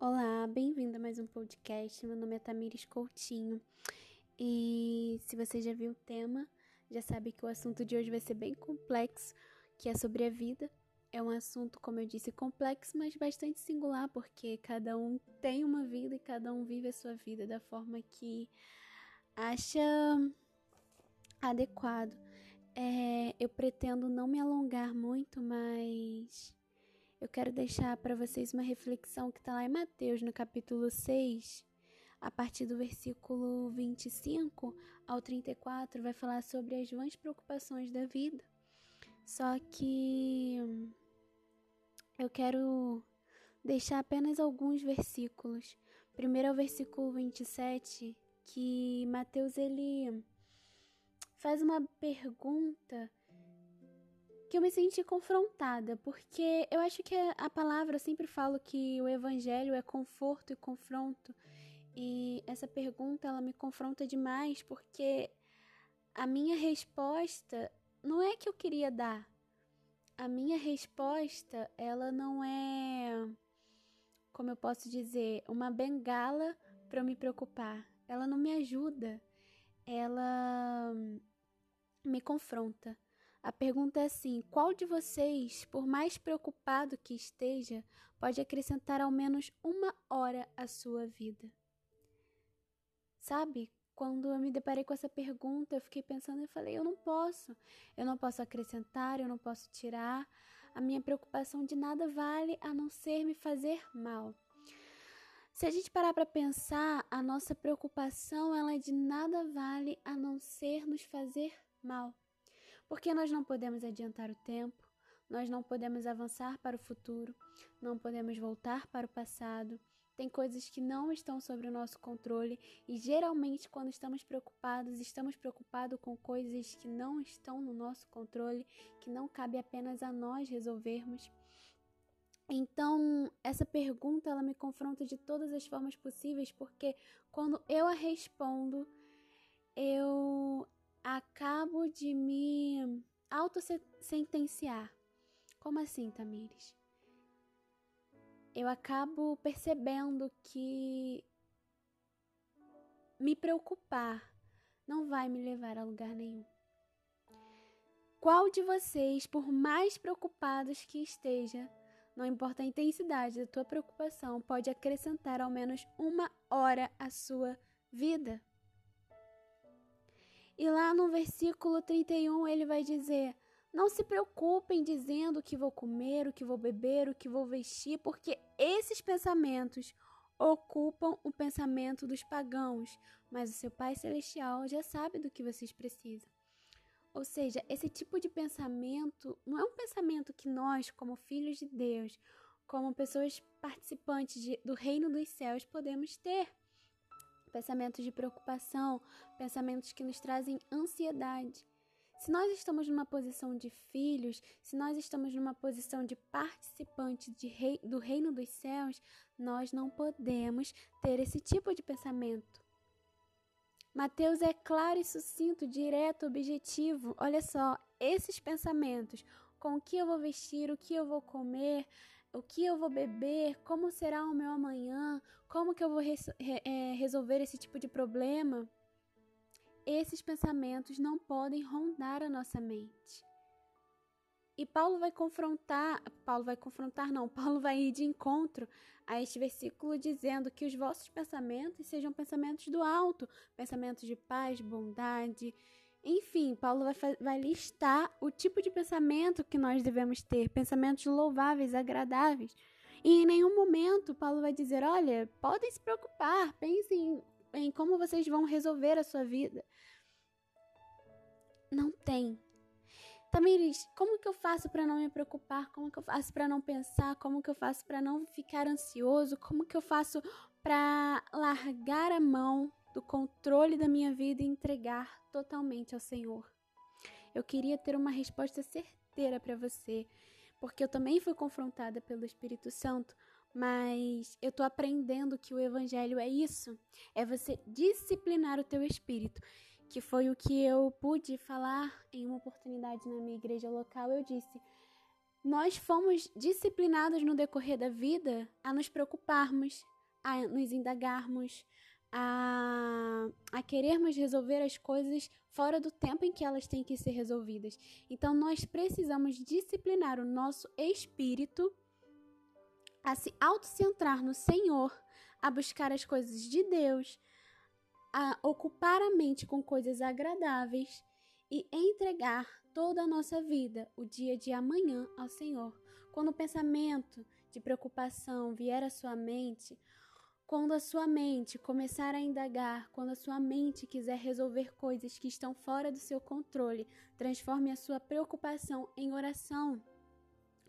Olá, bem-vindo a mais um podcast. Meu nome é Tamires Coutinho e se você já viu o tema, já sabe que o assunto de hoje vai ser bem complexo, que é sobre a vida. É um assunto, como eu disse, complexo, mas bastante singular, porque cada um tem uma vida e cada um vive a sua vida da forma que acha adequado. É, eu pretendo não me alongar muito, mas eu quero deixar para vocês uma reflexão que está lá em Mateus, no capítulo 6, a partir do versículo 25 ao 34, vai falar sobre as vãs preocupações da vida. Só que eu quero deixar apenas alguns versículos. Primeiro é o versículo 27, que Mateus ele faz uma pergunta que eu me senti confrontada, porque eu acho que a palavra, eu sempre falo que o evangelho é conforto e confronto. E essa pergunta ela me confronta demais, porque a minha resposta não é que eu queria dar. A minha resposta, ela não é como eu posso dizer, uma bengala para eu me preocupar. Ela não me ajuda. Ela me confronta. A pergunta é assim: qual de vocês, por mais preocupado que esteja, pode acrescentar ao menos uma hora à sua vida? Sabe, quando eu me deparei com essa pergunta, eu fiquei pensando e falei: eu não posso. Eu não posso acrescentar, eu não posso tirar. A minha preocupação de nada vale a não ser me fazer mal. Se a gente parar para pensar, a nossa preocupação ela de nada vale a não ser nos fazer mal. Porque nós não podemos adiantar o tempo, nós não podemos avançar para o futuro, não podemos voltar para o passado. Tem coisas que não estão sob o nosso controle e geralmente quando estamos preocupados, estamos preocupados com coisas que não estão no nosso controle, que não cabe apenas a nós resolvermos. Então, essa pergunta ela me confronta de todas as formas possíveis, porque quando eu a respondo, eu acabo de me autossentenciar. Como assim, Tamires? Eu acabo percebendo que me preocupar não vai me levar a lugar nenhum. Qual de vocês, por mais preocupados que esteja, não importa a intensidade da tua preocupação, pode acrescentar ao menos uma hora à sua vida? E lá no versículo 31 ele vai dizer: Não se preocupem dizendo o que vou comer, o que vou beber, o que vou vestir, porque esses pensamentos ocupam o pensamento dos pagãos, mas o seu Pai Celestial já sabe do que vocês precisam. Ou seja, esse tipo de pensamento não é um pensamento que nós, como filhos de Deus, como pessoas participantes de, do reino dos céus, podemos ter pensamentos de preocupação, pensamentos que nos trazem ansiedade. Se nós estamos numa posição de filhos, se nós estamos numa posição de participante de rei, do reino dos céus, nós não podemos ter esse tipo de pensamento. Mateus é claro e sucinto, direto, objetivo. Olha só, esses pensamentos, com o que eu vou vestir, o que eu vou comer, o que eu vou beber, como será o meu amanhã, como que eu vou res é, resolver esse tipo de problema. Esses pensamentos não podem rondar a nossa mente. E Paulo vai confrontar, Paulo vai confrontar não, Paulo vai ir de encontro a este versículo dizendo que os vossos pensamentos sejam pensamentos do alto, pensamentos de paz, bondade, enfim, Paulo vai, vai listar o tipo de pensamento que nós devemos ter, pensamentos louváveis, agradáveis. E em nenhum momento Paulo vai dizer: olha, podem se preocupar, pensem em, como vocês vão resolver a sua vida. Não tem. Tamires, como que eu faço para não me preocupar? Como que eu faço para não pensar? Como que eu faço para não ficar ansioso? Como que eu faço para largar a mão do controle da minha vida e entregar totalmente ao Senhor. Eu queria ter uma resposta certeira para você, porque eu também fui confrontada pelo Espírito Santo, mas eu tô aprendendo que o evangelho é isso, é você disciplinar o teu espírito, que foi o que eu pude falar em uma oportunidade na minha igreja local. Eu disse: nós fomos disciplinados no decorrer da vida a nos preocuparmos, a nos indagarmos, a, a querermos resolver as coisas fora do tempo em que elas têm que ser resolvidas. Então, nós precisamos disciplinar o nosso espírito a se autocentrar no Senhor, a buscar as coisas de Deus, a ocupar a mente com coisas agradáveis e entregar toda a nossa vida, o dia de amanhã, ao Senhor. Quando o pensamento de preocupação vier à sua mente, quando a sua mente começar a indagar, quando a sua mente quiser resolver coisas que estão fora do seu controle, transforme a sua preocupação em oração.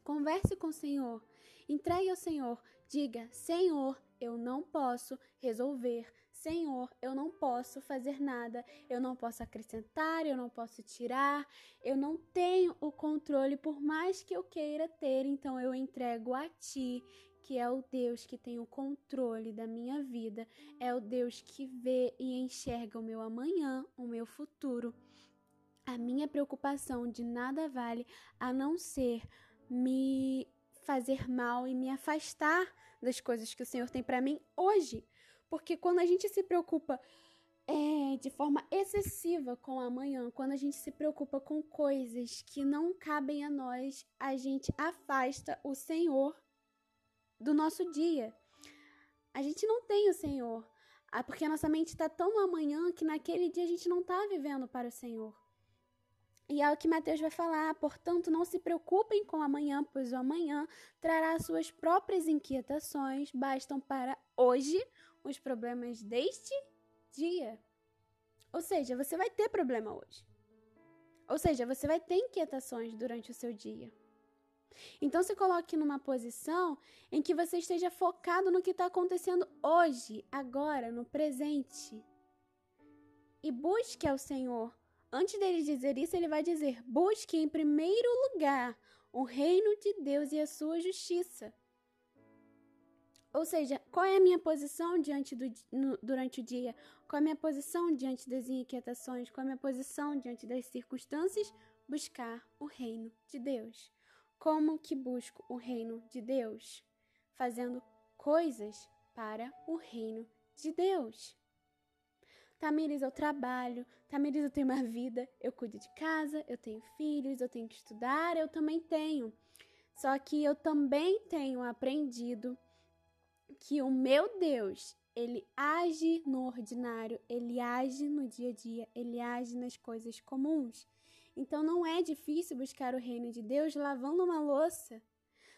Converse com o Senhor, entregue ao Senhor, diga: Senhor, eu não posso resolver. Senhor, eu não posso fazer nada, eu não posso acrescentar, eu não posso tirar, eu não tenho o controle por mais que eu queira ter, então eu entrego a Ti que é o Deus que tem o controle da minha vida, é o Deus que vê e enxerga o meu amanhã, o meu futuro. A minha preocupação de nada vale a não ser me fazer mal e me afastar das coisas que o Senhor tem para mim hoje. Porque quando a gente se preocupa é, de forma excessiva com amanhã, quando a gente se preocupa com coisas que não cabem a nós, a gente afasta o Senhor do nosso dia. A gente não tem o Senhor, ah, porque a nossa mente está tão no amanhã que naquele dia a gente não está vivendo para o Senhor. E é o que Mateus vai falar, portanto, não se preocupem com amanhã, pois o amanhã trará suas próprias inquietações, bastam para hoje os problemas deste dia. Ou seja, você vai ter problema hoje. Ou seja, você vai ter inquietações durante o seu dia. Então se coloque numa posição em que você esteja focado no que está acontecendo hoje, agora, no presente. E busque ao Senhor. Antes dele dizer isso, ele vai dizer: busque em primeiro lugar o reino de Deus e a sua justiça. Ou seja, qual é a minha posição diante do, no, durante o dia? Qual é a minha posição diante das inquietações? Qual é a minha posição diante das circunstâncias? Buscar o reino de Deus. Como que busco o reino de Deus? Fazendo coisas para o reino de Deus. Tamires, eu trabalho, Tamires, eu tenho uma vida, eu cuido de casa, eu tenho filhos, eu tenho que estudar, eu também tenho. Só que eu também tenho aprendido que o meu Deus, ele age no ordinário, ele age no dia a dia, ele age nas coisas comuns. Então não é difícil buscar o reino de Deus lavando uma louça.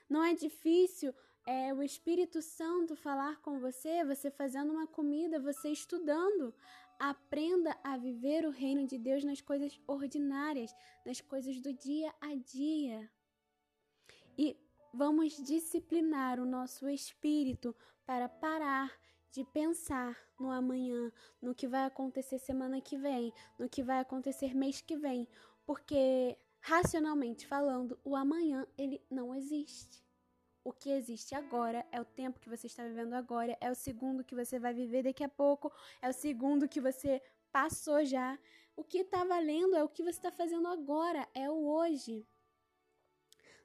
Não é difícil é, o Espírito Santo falar com você, você fazendo uma comida, você estudando. Aprenda a viver o reino de Deus nas coisas ordinárias, nas coisas do dia a dia. E vamos disciplinar o nosso espírito para parar de pensar no amanhã, no que vai acontecer semana que vem, no que vai acontecer mês que vem, porque racionalmente falando, o amanhã ele não existe. O que existe agora é o tempo que você está vivendo agora, é o segundo que você vai viver daqui a pouco, é o segundo que você passou já. O que está valendo é o que você está fazendo agora, é o hoje.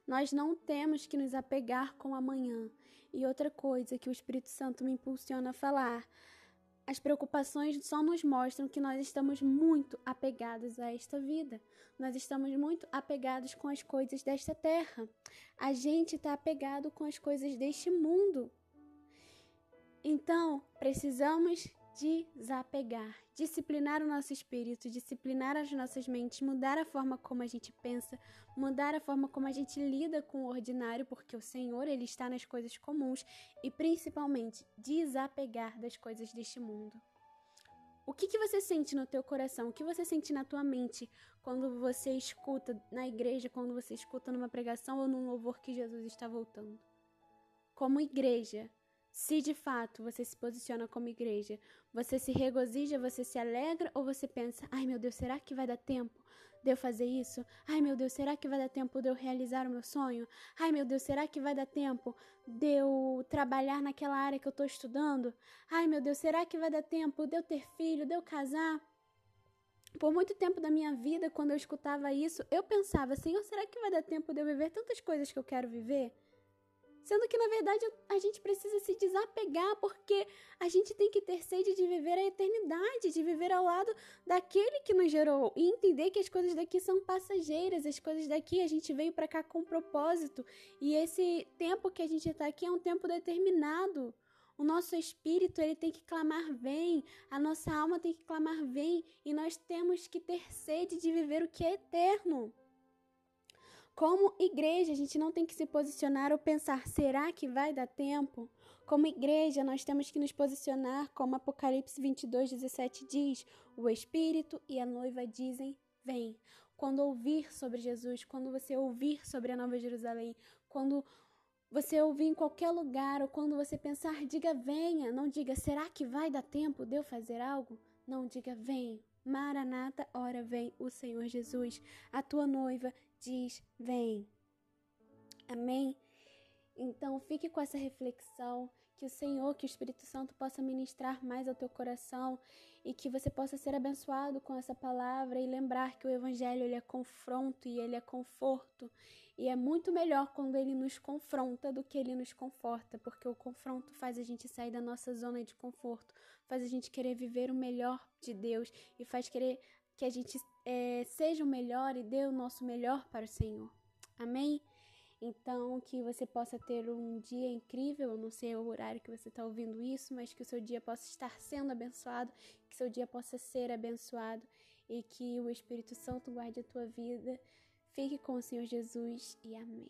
Nós não temos que nos apegar com o amanhã. E outra coisa que o Espírito Santo me impulsiona a falar as preocupações só nos mostram que nós estamos muito apegados a esta vida. Nós estamos muito apegados com as coisas desta terra. A gente está apegado com as coisas deste mundo. Então, precisamos desapegar, disciplinar o nosso espírito, disciplinar as nossas mentes, mudar a forma como a gente pensa, mudar a forma como a gente lida com o ordinário, porque o Senhor ele está nas coisas comuns e principalmente desapegar das coisas deste mundo. O que, que você sente no teu coração? O que você sente na tua mente quando você escuta na igreja, quando você escuta numa pregação ou num louvor que Jesus está voltando? Como igreja, se de fato você se posiciona como igreja, você se regozija, você se alegra ou você pensa: ai meu Deus, será que vai dar tempo de eu fazer isso? Ai meu Deus, será que vai dar tempo de eu realizar o meu sonho? Ai meu Deus, será que vai dar tempo de eu trabalhar naquela área que eu estou estudando? Ai meu Deus, será que vai dar tempo de eu ter filho, de eu casar? Por muito tempo da minha vida, quando eu escutava isso, eu pensava, Senhor, será que vai dar tempo de eu viver tantas coisas que eu quero viver? Sendo que, na verdade, a gente precisa se desapegar, porque a gente tem que ter sede de viver a eternidade, de viver ao lado daquele que nos gerou e entender que as coisas daqui são passageiras, as coisas daqui a gente veio para cá com propósito e esse tempo que a gente está aqui é um tempo determinado. O nosso espírito ele tem que clamar vem, a nossa alma tem que clamar vem e nós temos que ter sede de viver o que é eterno. Como igreja, a gente não tem que se posicionar ou pensar, será que vai dar tempo? Como igreja, nós temos que nos posicionar, como Apocalipse 22, 17 diz: o Espírito e a noiva dizem, vem. Quando ouvir sobre Jesus, quando você ouvir sobre a Nova Jerusalém, quando você ouvir em qualquer lugar, ou quando você pensar, diga venha, não diga será que vai dar tempo de eu fazer algo? Não diga vem. Maranata, ora vem o Senhor Jesus. A tua noiva diz: Vem. Amém? Então fique com essa reflexão, que o Senhor, que o Espírito Santo possa ministrar mais ao teu coração e que você possa ser abençoado com essa palavra e lembrar que o evangelho ele é confronto e ele é conforto e é muito melhor quando ele nos confronta do que ele nos conforta, porque o confronto faz a gente sair da nossa zona de conforto, faz a gente querer viver o melhor de Deus e faz querer que a gente é, seja o melhor e dê o nosso melhor para o Senhor. Amém? Então, que você possa ter um dia incrível. Eu não sei o horário que você está ouvindo isso, mas que o seu dia possa estar sendo abençoado, que seu dia possa ser abençoado e que o Espírito Santo guarde a tua vida. Fique com o Senhor Jesus e amém.